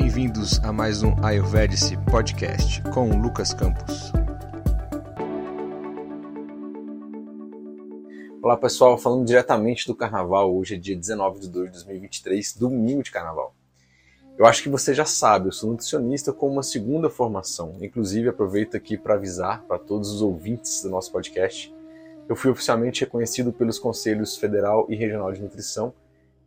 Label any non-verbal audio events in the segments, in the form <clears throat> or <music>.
Bem-vindos a mais um Ayurvedic Podcast com Lucas Campos. Olá pessoal, falando diretamente do Carnaval, hoje é dia 19 de 2 de 2023, domingo de Carnaval. Eu acho que você já sabe, eu sou nutricionista com uma segunda formação. Inclusive, aproveito aqui para avisar para todos os ouvintes do nosso podcast. Eu fui oficialmente reconhecido pelos Conselhos Federal e Regional de Nutrição.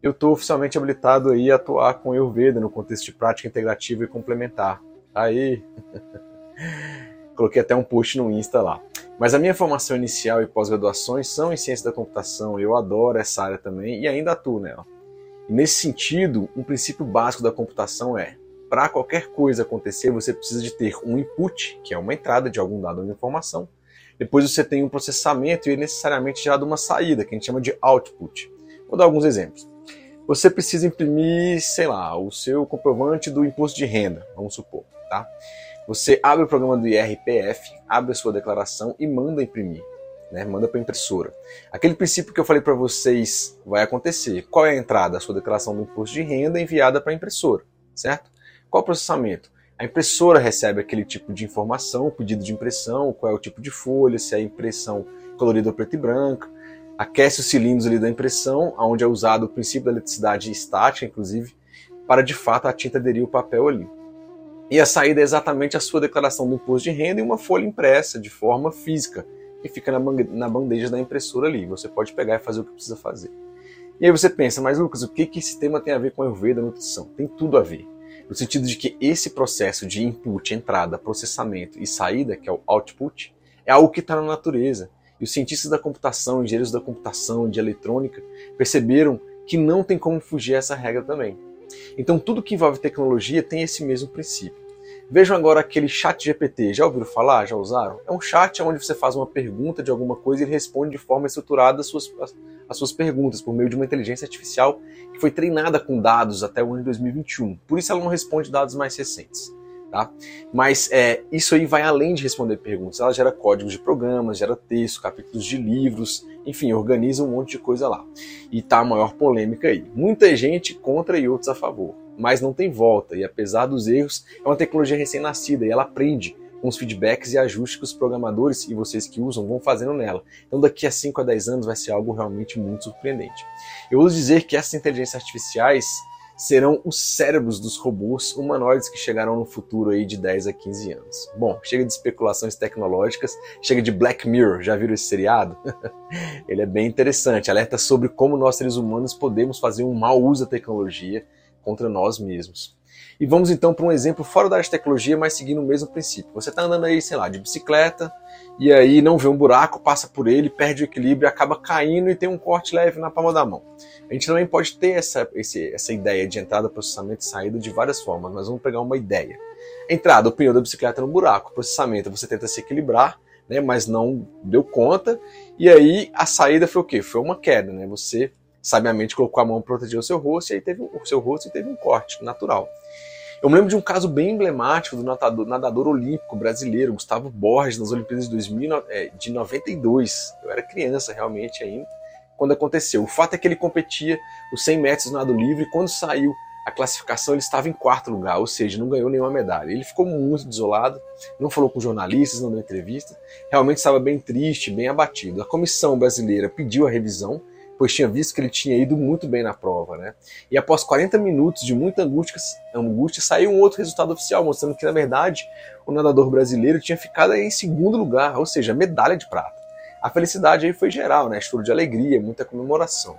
Eu estou oficialmente habilitado aí a atuar com Ayurveda no contexto de prática integrativa e complementar. Aí, <laughs> coloquei até um post no Insta lá. Mas a minha formação inicial e pós-graduações são em ciência da computação. Eu adoro essa área também e ainda atuo nela. E nesse sentido, um princípio básico da computação é: para qualquer coisa acontecer, você precisa de ter um input, que é uma entrada de algum dado de informação. Depois você tem um processamento e é necessariamente gerado uma saída, que a gente chama de output. Vou dar alguns exemplos. Você precisa imprimir, sei lá, o seu comprovante do imposto de renda, vamos supor, tá? Você abre o programa do IRPF, abre a sua declaração e manda imprimir né? Manda para impressora. Aquele princípio que eu falei para vocês vai acontecer. Qual é a entrada? A sua declaração do imposto de renda enviada para a impressora, certo? Qual o processamento? A impressora recebe aquele tipo de informação, pedido de impressão, qual é o tipo de folha, se é impressão colorida ou preta e branca, aquece os cilindros ali da impressão, onde é usado o princípio da eletricidade estática, inclusive, para de fato a tinta aderir o papel ali. E a saída é exatamente a sua declaração do imposto de renda e uma folha impressa de forma física, que fica na bandeja da impressora ali. Você pode pegar e fazer o que precisa fazer. E aí você pensa, mas Lucas, o que, que esse tema tem a ver com a Ayurveda nutrição? Tem tudo a ver. No sentido de que esse processo de input, entrada, processamento e saída, que é o output, é algo que está na natureza. E os cientistas da computação, engenheiros da computação, de eletrônica, perceberam que não tem como fugir essa regra também. Então tudo que envolve tecnologia tem esse mesmo princípio. Vejam agora aquele chat GPT. Já ouviram falar? Já usaram? É um chat onde você faz uma pergunta de alguma coisa e ele responde de forma estruturada as suas, as suas perguntas por meio de uma inteligência artificial que foi treinada com dados até o ano de 2021. Por isso ela não responde dados mais recentes. Tá? Mas é, isso aí vai além de responder perguntas. Ela gera códigos de programas, gera texto, capítulos de livros, enfim, organiza um monte de coisa lá. E tá a maior polêmica aí. Muita gente contra e outros a favor mas não tem volta. E apesar dos erros, é uma tecnologia recém-nascida e ela aprende com os feedbacks e ajustes que os programadores e vocês que usam vão fazendo nela. Então daqui a 5 a 10 anos vai ser algo realmente muito surpreendente. Eu uso dizer que essas inteligências artificiais serão os cérebros dos robôs humanoides que chegarão no futuro aí de 10 a 15 anos. Bom, chega de especulações tecnológicas, chega de Black Mirror, já viram esse seriado? <laughs> Ele é bem interessante, alerta sobre como nós seres humanos podemos fazer um mau uso da tecnologia contra nós mesmos. E vamos então para um exemplo fora da área de tecnologia, mas seguindo o mesmo princípio. Você está andando aí, sei lá, de bicicleta, e aí não vê um buraco, passa por ele, perde o equilíbrio, acaba caindo e tem um corte leve na palma da mão. A gente também pode ter essa, esse, essa ideia de entrada, processamento e saída de várias formas, mas vamos pegar uma ideia. Entrada, o pneu da bicicleta no buraco. Processamento, você tenta se equilibrar, né, mas não deu conta. E aí a saída foi o quê? Foi uma queda, né? Você sabiamente colocou a mão para proteger o seu rosto e aí teve o seu rosto e teve um corte natural. Eu me lembro de um caso bem emblemático do nadador, nadador olímpico brasileiro, Gustavo Borges, nas Olimpíadas de, 2000, é, de 92. Eu era criança realmente ainda, quando aconteceu. O fato é que ele competia os 100 metros no nado livre e quando saiu a classificação ele estava em quarto lugar, ou seja, não ganhou nenhuma medalha. Ele ficou muito desolado, não falou com jornalistas, não deu entrevista, realmente estava bem triste, bem abatido. A comissão brasileira pediu a revisão pois tinha visto que ele tinha ido muito bem na prova, né? E após 40 minutos de muita angústia, angústia saiu um outro resultado oficial, mostrando que, na verdade, o nadador brasileiro tinha ficado em segundo lugar, ou seja, medalha de prata. A felicidade aí foi geral, né? Choro de alegria, muita comemoração.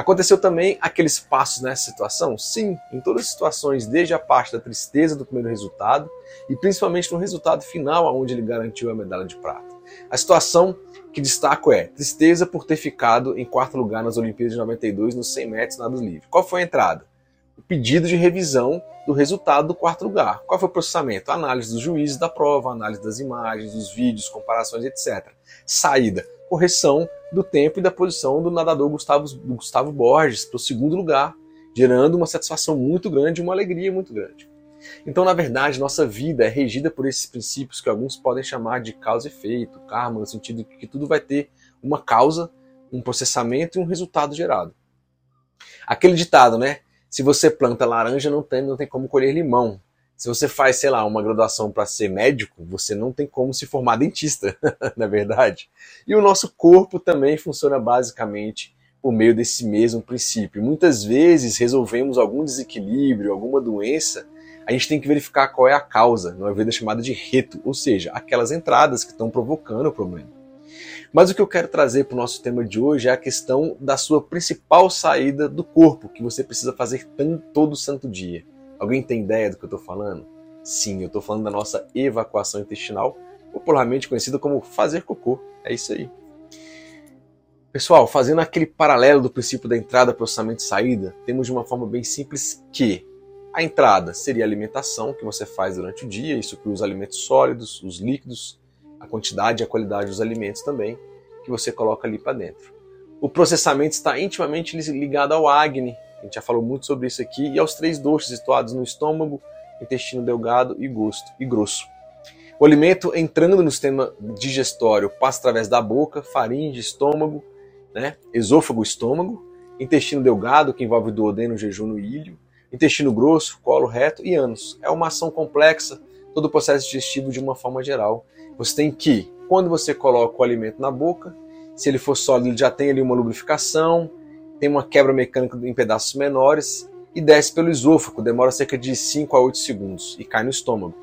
Aconteceu também aqueles passos nessa situação? Sim, em todas as situações, desde a parte da tristeza do primeiro resultado e principalmente no resultado final, onde ele garantiu a medalha de prata. A situação que destaco é tristeza por ter ficado em quarto lugar nas Olimpíadas de 92 nos 100 metros nado livre. Qual foi a entrada? O pedido de revisão do resultado do quarto lugar. Qual foi o processamento? Análise dos juízes da prova, análise das imagens, dos vídeos, comparações, etc. Saída, correção do tempo e da posição do nadador Gustavo, Gustavo Borges para o segundo lugar, gerando uma satisfação muito grande e uma alegria muito grande. Então, na verdade, nossa vida é regida por esses princípios que alguns podem chamar de causa e efeito, karma, no sentido que tudo vai ter uma causa, um processamento e um resultado gerado. Aquele ditado, né? Se você planta laranja, não tem, não tem como colher limão. Se você faz, sei lá, uma graduação para ser médico, você não tem como se formar dentista, <laughs> na é verdade. E o nosso corpo também funciona basicamente por meio desse mesmo princípio. Muitas vezes resolvemos algum desequilíbrio, alguma doença, a gente tem que verificar qual é a causa, é vida chamada de reto, ou seja, aquelas entradas que estão provocando o problema. Mas o que eu quero trazer para o nosso tema de hoje é a questão da sua principal saída do corpo, que você precisa fazer todo santo dia. Alguém tem ideia do que eu estou falando? Sim, eu estou falando da nossa evacuação intestinal, popularmente conhecida como fazer cocô. É isso aí. Pessoal, fazendo aquele paralelo do princípio da entrada, processamento e saída, temos de uma forma bem simples que a entrada seria a alimentação que você faz durante o dia, isso inclui os alimentos sólidos, os líquidos, a quantidade e a qualidade dos alimentos também, que você coloca ali para dentro. O processamento está intimamente ligado ao Agni, a gente já falou muito sobre isso aqui, e aos três doces situados no estômago, intestino delgado e, gosto, e grosso. O alimento entrando no sistema digestório passa através da boca, faringe, estômago, né, esôfago, estômago, intestino delgado, que envolve duodeno, jejum e ilho, intestino grosso, colo reto e ânus. É uma ação complexa, todo o processo digestivo de uma forma geral. Você tem que, quando você coloca o alimento na boca, se ele for sólido, ele já tem ali uma lubrificação, tem uma quebra mecânica em pedaços menores e desce pelo esôfago, demora cerca de 5 a 8 segundos e cai no estômago.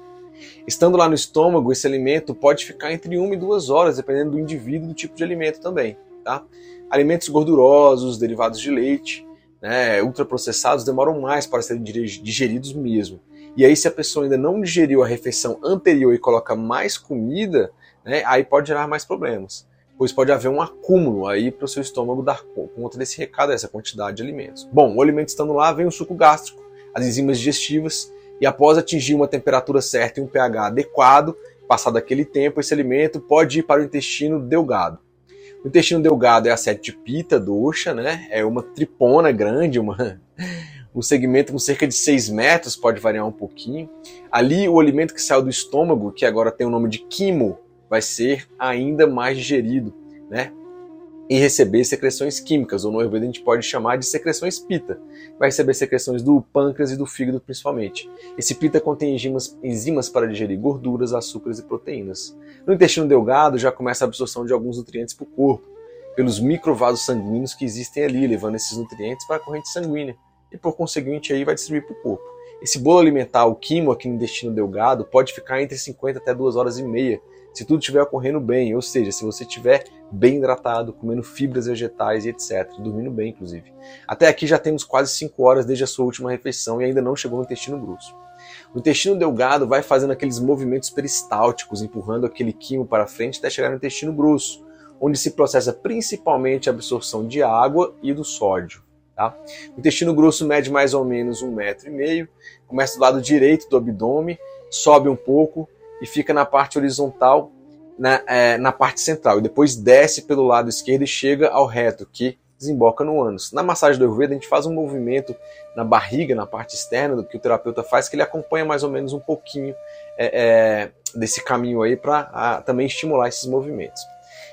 Estando lá no estômago, esse alimento pode ficar entre 1 e 2 horas, dependendo do indivíduo e do tipo de alimento também. Tá? Alimentos gordurosos, derivados de leite, né, ultraprocessados demoram mais para serem digeridos mesmo. E aí, se a pessoa ainda não digeriu a refeição anterior e coloca mais comida, né, aí pode gerar mais problemas. Pois pode haver um acúmulo aí para o seu estômago dar conta desse recado, dessa quantidade de alimentos. Bom, o alimento estando lá, vem o suco gástrico, as enzimas digestivas, e após atingir uma temperatura certa e um pH adequado, passado aquele tempo, esse alimento pode ir para o intestino delgado. O intestino delgado é a sete pita, doxa, né? É uma tripona grande, uma, um segmento com cerca de 6 metros, pode variar um pouquinho. Ali, o alimento que saiu do estômago, que agora tem o nome de quimo, vai ser ainda mais digerido, né? e receber secreções químicas, ou no Ayurveda a gente pode chamar de secreções pita. Vai receber secreções do pâncreas e do fígado principalmente. Esse pita contém enzimas, enzimas para digerir gorduras, açúcares e proteínas. No intestino delgado já começa a absorção de alguns nutrientes para o corpo, pelos microvasos sanguíneos que existem ali, levando esses nutrientes para a corrente sanguínea, e por conseguinte aí vai distribuir para o corpo. Esse bolo alimentar, o quimo aqui no intestino delgado, pode ficar entre 50 até 2 horas e meia, se tudo estiver ocorrendo bem, ou seja, se você estiver bem hidratado, comendo fibras vegetais e etc, dormindo bem inclusive. Até aqui já temos quase 5 horas desde a sua última refeição e ainda não chegou no intestino grosso. O intestino delgado vai fazendo aqueles movimentos peristálticos, empurrando aquele quimo para frente até chegar no intestino grosso, onde se processa principalmente a absorção de água e do sódio. Tá? O intestino grosso mede mais ou menos um metro e meio, começa do lado direito do abdômen, sobe um pouco, e fica na parte horizontal, na, é, na parte central. E depois desce pelo lado esquerdo e chega ao reto, que desemboca no ânus. Na massagem do Ayurveda, a gente faz um movimento na barriga, na parte externa, do que o terapeuta faz, que ele acompanha mais ou menos um pouquinho é, é, desse caminho aí para também estimular esses movimentos.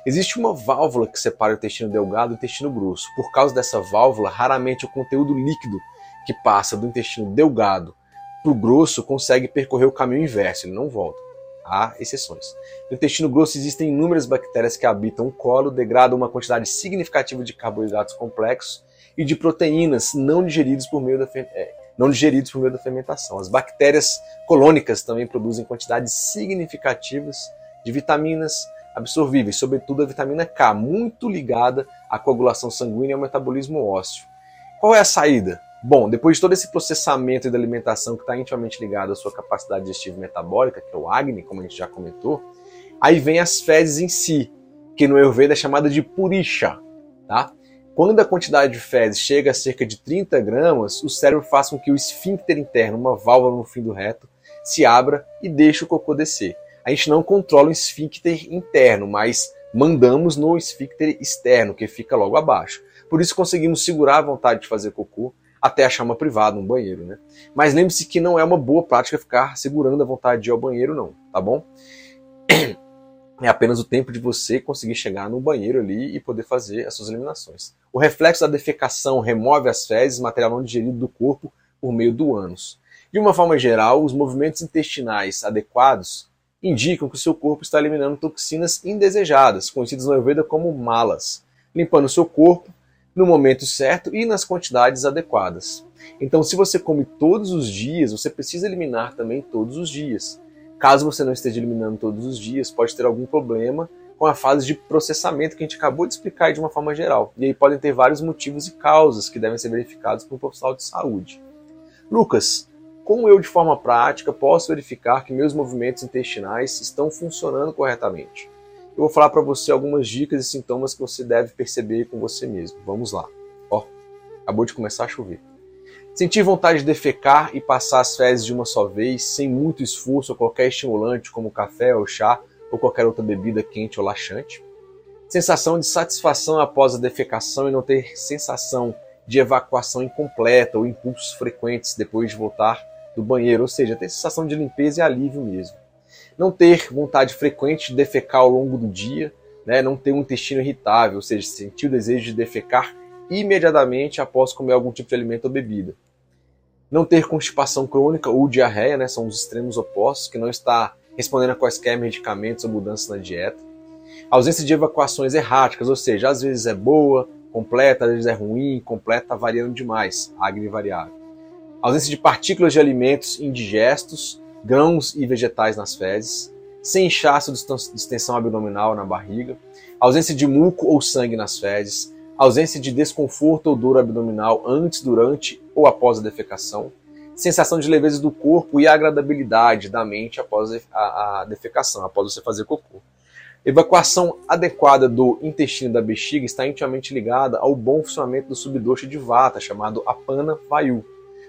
Existe uma válvula que separa o intestino delgado do intestino grosso. Por causa dessa válvula, raramente o conteúdo líquido que passa do intestino delgado para o grosso consegue percorrer o caminho inverso, ele não volta. Há exceções. No intestino grosso existem inúmeras bactérias que habitam o colo, degradam uma quantidade significativa de carboidratos complexos e de proteínas não digeridos por meio da, é, não digeridos por meio da fermentação. As bactérias colônicas também produzem quantidades significativas de vitaminas absorvíveis, sobretudo a vitamina K, muito ligada à coagulação sanguínea e ao metabolismo ósseo. Qual é a saída? Bom, depois de todo esse processamento da alimentação que está intimamente ligado à sua capacidade digestiva metabólica, que é o Agni, como a gente já comentou, aí vem as fezes em si, que no Ayurveda é chamada de Purisha. Tá? Quando a quantidade de fezes chega a cerca de 30 gramas, o cérebro faz com que o esfíncter interno, uma válvula no fim do reto, se abra e deixe o cocô descer. A gente não controla o esfíncter interno, mas mandamos no esfíncter externo, que fica logo abaixo. Por isso conseguimos segurar a vontade de fazer cocô, até achar uma privada, um banheiro, né? Mas lembre-se que não é uma boa prática ficar segurando a vontade de ir ao banheiro, não, tá bom? <clears throat> é apenas o tempo de você conseguir chegar no banheiro ali e poder fazer as suas eliminações. O reflexo da defecação remove as fezes, material não digerido do corpo, por meio do ânus. De uma forma geral, os movimentos intestinais adequados indicam que o seu corpo está eliminando toxinas indesejadas, conhecidas no Ayurveda como malas, limpando o seu corpo no momento certo e nas quantidades adequadas. Então, se você come todos os dias, você precisa eliminar também todos os dias. Caso você não esteja eliminando todos os dias, pode ter algum problema com a fase de processamento que a gente acabou de explicar de uma forma geral. E aí podem ter vários motivos e causas que devem ser verificados por um profissional de saúde. Lucas, como eu de forma prática posso verificar que meus movimentos intestinais estão funcionando corretamente? Eu vou falar para você algumas dicas e sintomas que você deve perceber com você mesmo. Vamos lá. Ó, acabou de começar a chover. Sentir vontade de defecar e passar as fezes de uma só vez, sem muito esforço ou qualquer estimulante, como café ou chá, ou qualquer outra bebida quente ou laxante. Sensação de satisfação após a defecação e não ter sensação de evacuação incompleta ou impulsos frequentes depois de voltar do banheiro, ou seja, ter sensação de limpeza e alívio mesmo. Não ter vontade frequente de defecar ao longo do dia, né? não ter um intestino irritável, ou seja, sentir o desejo de defecar imediatamente após comer algum tipo de alimento ou bebida não ter constipação crônica ou diarreia, né, são os extremos opostos, que não está respondendo a quaisquer medicamentos ou mudanças na dieta. Ausência de evacuações erráticas, ou seja, às vezes é boa, completa, às vezes é ruim, completa, variando demais, agri variável. Ausência de partículas de alimentos indigestos, grãos e vegetais nas fezes, sem inchaço de extensão abdominal na barriga, ausência de muco ou sangue nas fezes, ausência de desconforto ou dor abdominal antes, durante ou após a defecação, sensação de leveza do corpo e agradabilidade da mente após a, defecação, após você fazer cocô. Evacuação adequada do intestino da bexiga está intimamente ligada ao bom funcionamento do subdoxa de vata, chamado Apana Vayu.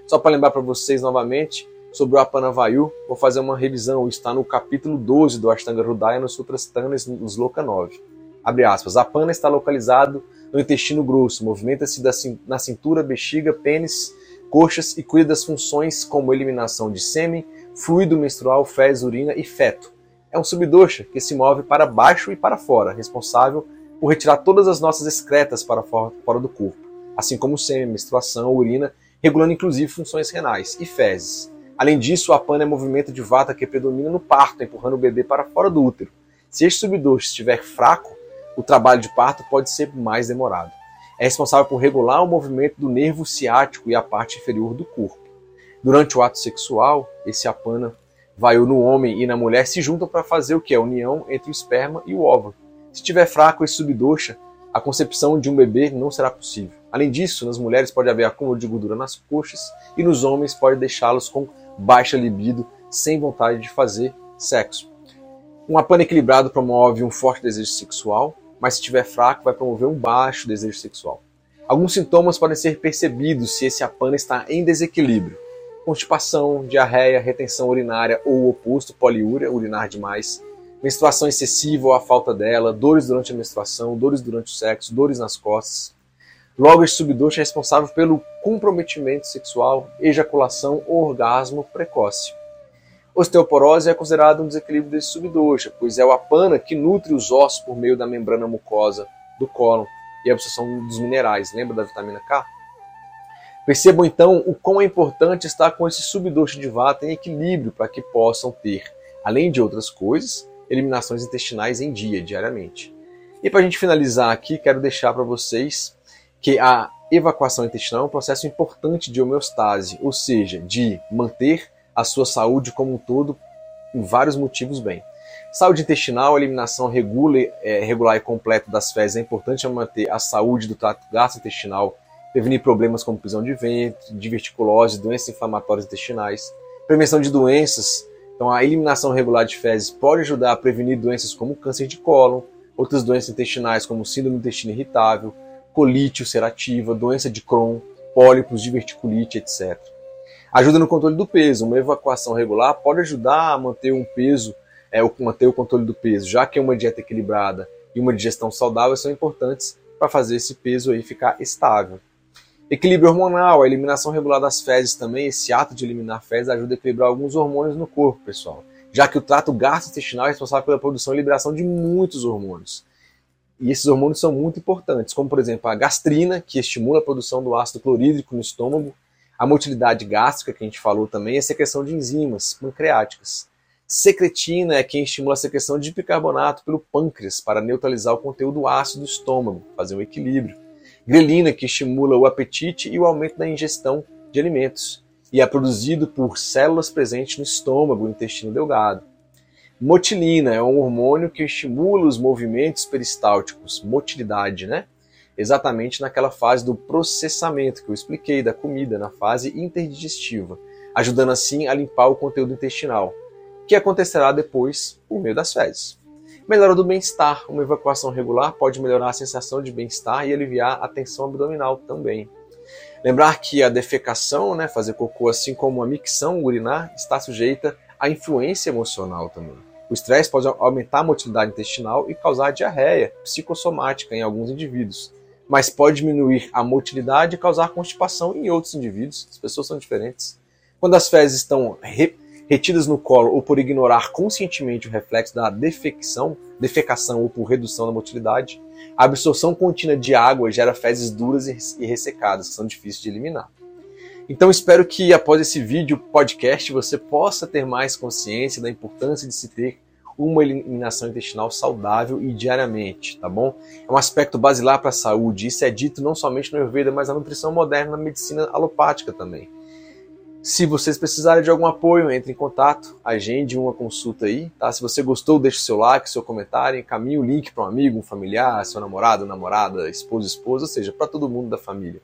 Só para lembrar para vocês novamente sobre o Apana Vayu, vou fazer uma revisão, está no capítulo 12 do Ashtanga Hridaya no Sutras Tanas, no Sloka 9. Abre aspas, Apana está localizado no intestino grosso, movimenta-se na cintura, bexiga, pênis, coxas e cuida das funções como eliminação de sêmen, fluido menstrual, fezes, urina e feto. É um subdoxa que se move para baixo e para fora, responsável por retirar todas as nossas excretas para fora do corpo, assim como sêmen, menstruação, urina, regulando inclusive funções renais e fezes. Além disso, a pana é movimento de vata que predomina no parto, empurrando o bebê para fora do útero. Se este subdoxa estiver fraco, o trabalho de parto pode ser mais demorado. É responsável por regular o movimento do nervo ciático e a parte inferior do corpo. Durante o ato sexual, esse apana vai no homem e na mulher se juntam para fazer o que? A união entre o esperma e o óvulo. Se estiver fraco esse subdoxa, a concepção de um bebê não será possível. Além disso, nas mulheres pode haver acúmulo de gordura nas coxas e nos homens pode deixá-los com baixa libido, sem vontade de fazer sexo. Um apana equilibrado promove um forte desejo sexual, mas se estiver fraco, vai promover um baixo desejo sexual. Alguns sintomas podem ser percebidos se esse apana está em desequilíbrio. Constipação, diarreia, retenção urinária ou o oposto, poliúria, urinar demais, menstruação excessiva ou a falta dela, dores durante a menstruação, dores durante o sexo, dores nas costas. Logo, esse subdoxa é responsável pelo comprometimento sexual, ejaculação ou orgasmo precoce. Osteoporose é considerado um desequilíbrio desse subdoxa, pois é o apana que nutre os ossos por meio da membrana mucosa do cólon e a absorção dos minerais. Lembra da vitamina K? Percebam então o quão é importante estar com esse subdoxa de vata em equilíbrio para que possam ter, além de outras coisas, eliminações intestinais em dia, diariamente. E para a gente finalizar aqui, quero deixar para vocês que a evacuação intestinal é um processo importante de homeostase, ou seja, de manter a sua saúde como um todo em vários motivos bem. Saúde intestinal, eliminação regula, é, regular e completa das fezes é importante manter a saúde do trato gastrointestinal, prevenir problemas como prisão de ventre, diverticulose, doenças inflamatórias intestinais, prevenção de doenças. Então, a eliminação regular de fezes pode ajudar a prevenir doenças como câncer de cólon, outras doenças intestinais como síndrome do intestino irritável, colite ulcerativa, doença de Crohn, pólipos, diverticulite, etc. Ajuda no controle do peso. Uma evacuação regular pode ajudar a manter um peso, é, manter o controle do peso, já que uma dieta equilibrada e uma digestão saudável são importantes para fazer esse peso aí ficar estável. Equilíbrio hormonal, a eliminação regular das fezes também, esse ato de eliminar fezes ajuda a equilibrar alguns hormônios no corpo, pessoal. já que o trato gastrointestinal é responsável pela produção e liberação de muitos hormônios. E esses hormônios são muito importantes, como por exemplo a gastrina, que estimula a produção do ácido clorídrico no estômago, a motilidade gástrica, que a gente falou também, e a secreção de enzimas pancreáticas. Secretina é quem estimula a secreção de bicarbonato pelo pâncreas para neutralizar o conteúdo ácido do estômago, fazer um equilíbrio. Grelina, que estimula o apetite e o aumento da ingestão de alimentos, e é produzido por células presentes no estômago e intestino delgado. Motilina é um hormônio que estimula os movimentos peristálticos, motilidade, né? Exatamente naquela fase do processamento que eu expliquei da comida, na fase interdigestiva, ajudando assim a limpar o conteúdo intestinal, que acontecerá depois por meio das fezes. Melhora do bem-estar. Uma evacuação regular pode melhorar a sensação de bem-estar e aliviar a tensão abdominal também. Lembrar que a defecação, né, fazer cocô, assim como a micção urinar, está sujeita à influência emocional também. O estresse pode aumentar a motilidade intestinal e causar diarreia psicossomática em alguns indivíduos, mas pode diminuir a motilidade e causar constipação em outros indivíduos. As pessoas são diferentes. Quando as fezes estão re retidas no colo ou por ignorar conscientemente o reflexo da defecção, defecação ou por redução da motilidade, a absorção contínua de água gera fezes duras e ressecadas, que são difíceis de eliminar. Então espero que após esse vídeo podcast você possa ter mais consciência da importância de se ter uma eliminação intestinal saudável e diariamente, tá bom? É um aspecto basilar para a saúde. Isso é dito não somente no Ayurveda, mas na nutrição moderna, na medicina alopática também. Se vocês precisarem de algum apoio, entre em contato, agende uma consulta aí, tá? Se você gostou, deixe seu like, seu comentário, encaminhe o link para um amigo, um familiar, seu namorado, namorada, esposo, esposa, ou seja, para todo mundo da família,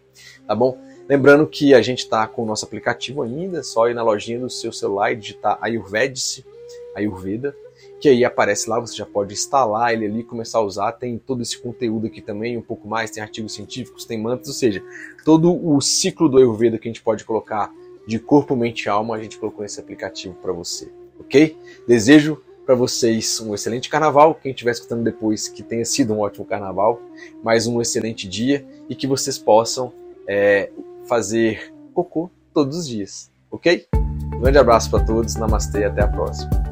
tá bom? Lembrando que a gente está com o nosso aplicativo ainda, é só ir na lojinha do seu celular e digitar Ayurvedice, Ayurveda, que aí aparece lá, você já pode instalar ele ali, começar a usar, tem todo esse conteúdo aqui também, um pouco mais, tem artigos científicos, tem mantras, ou seja, todo o ciclo do Ayurveda que a gente pode colocar de corpo, mente e alma, a gente colocou nesse aplicativo para você, ok? Desejo para vocês um excelente carnaval, quem estiver escutando depois que tenha sido um ótimo carnaval, mais um excelente dia e que vocês possam é, fazer cocô todos os dias, ok? Um grande abraço para todos, namastê e até a próxima.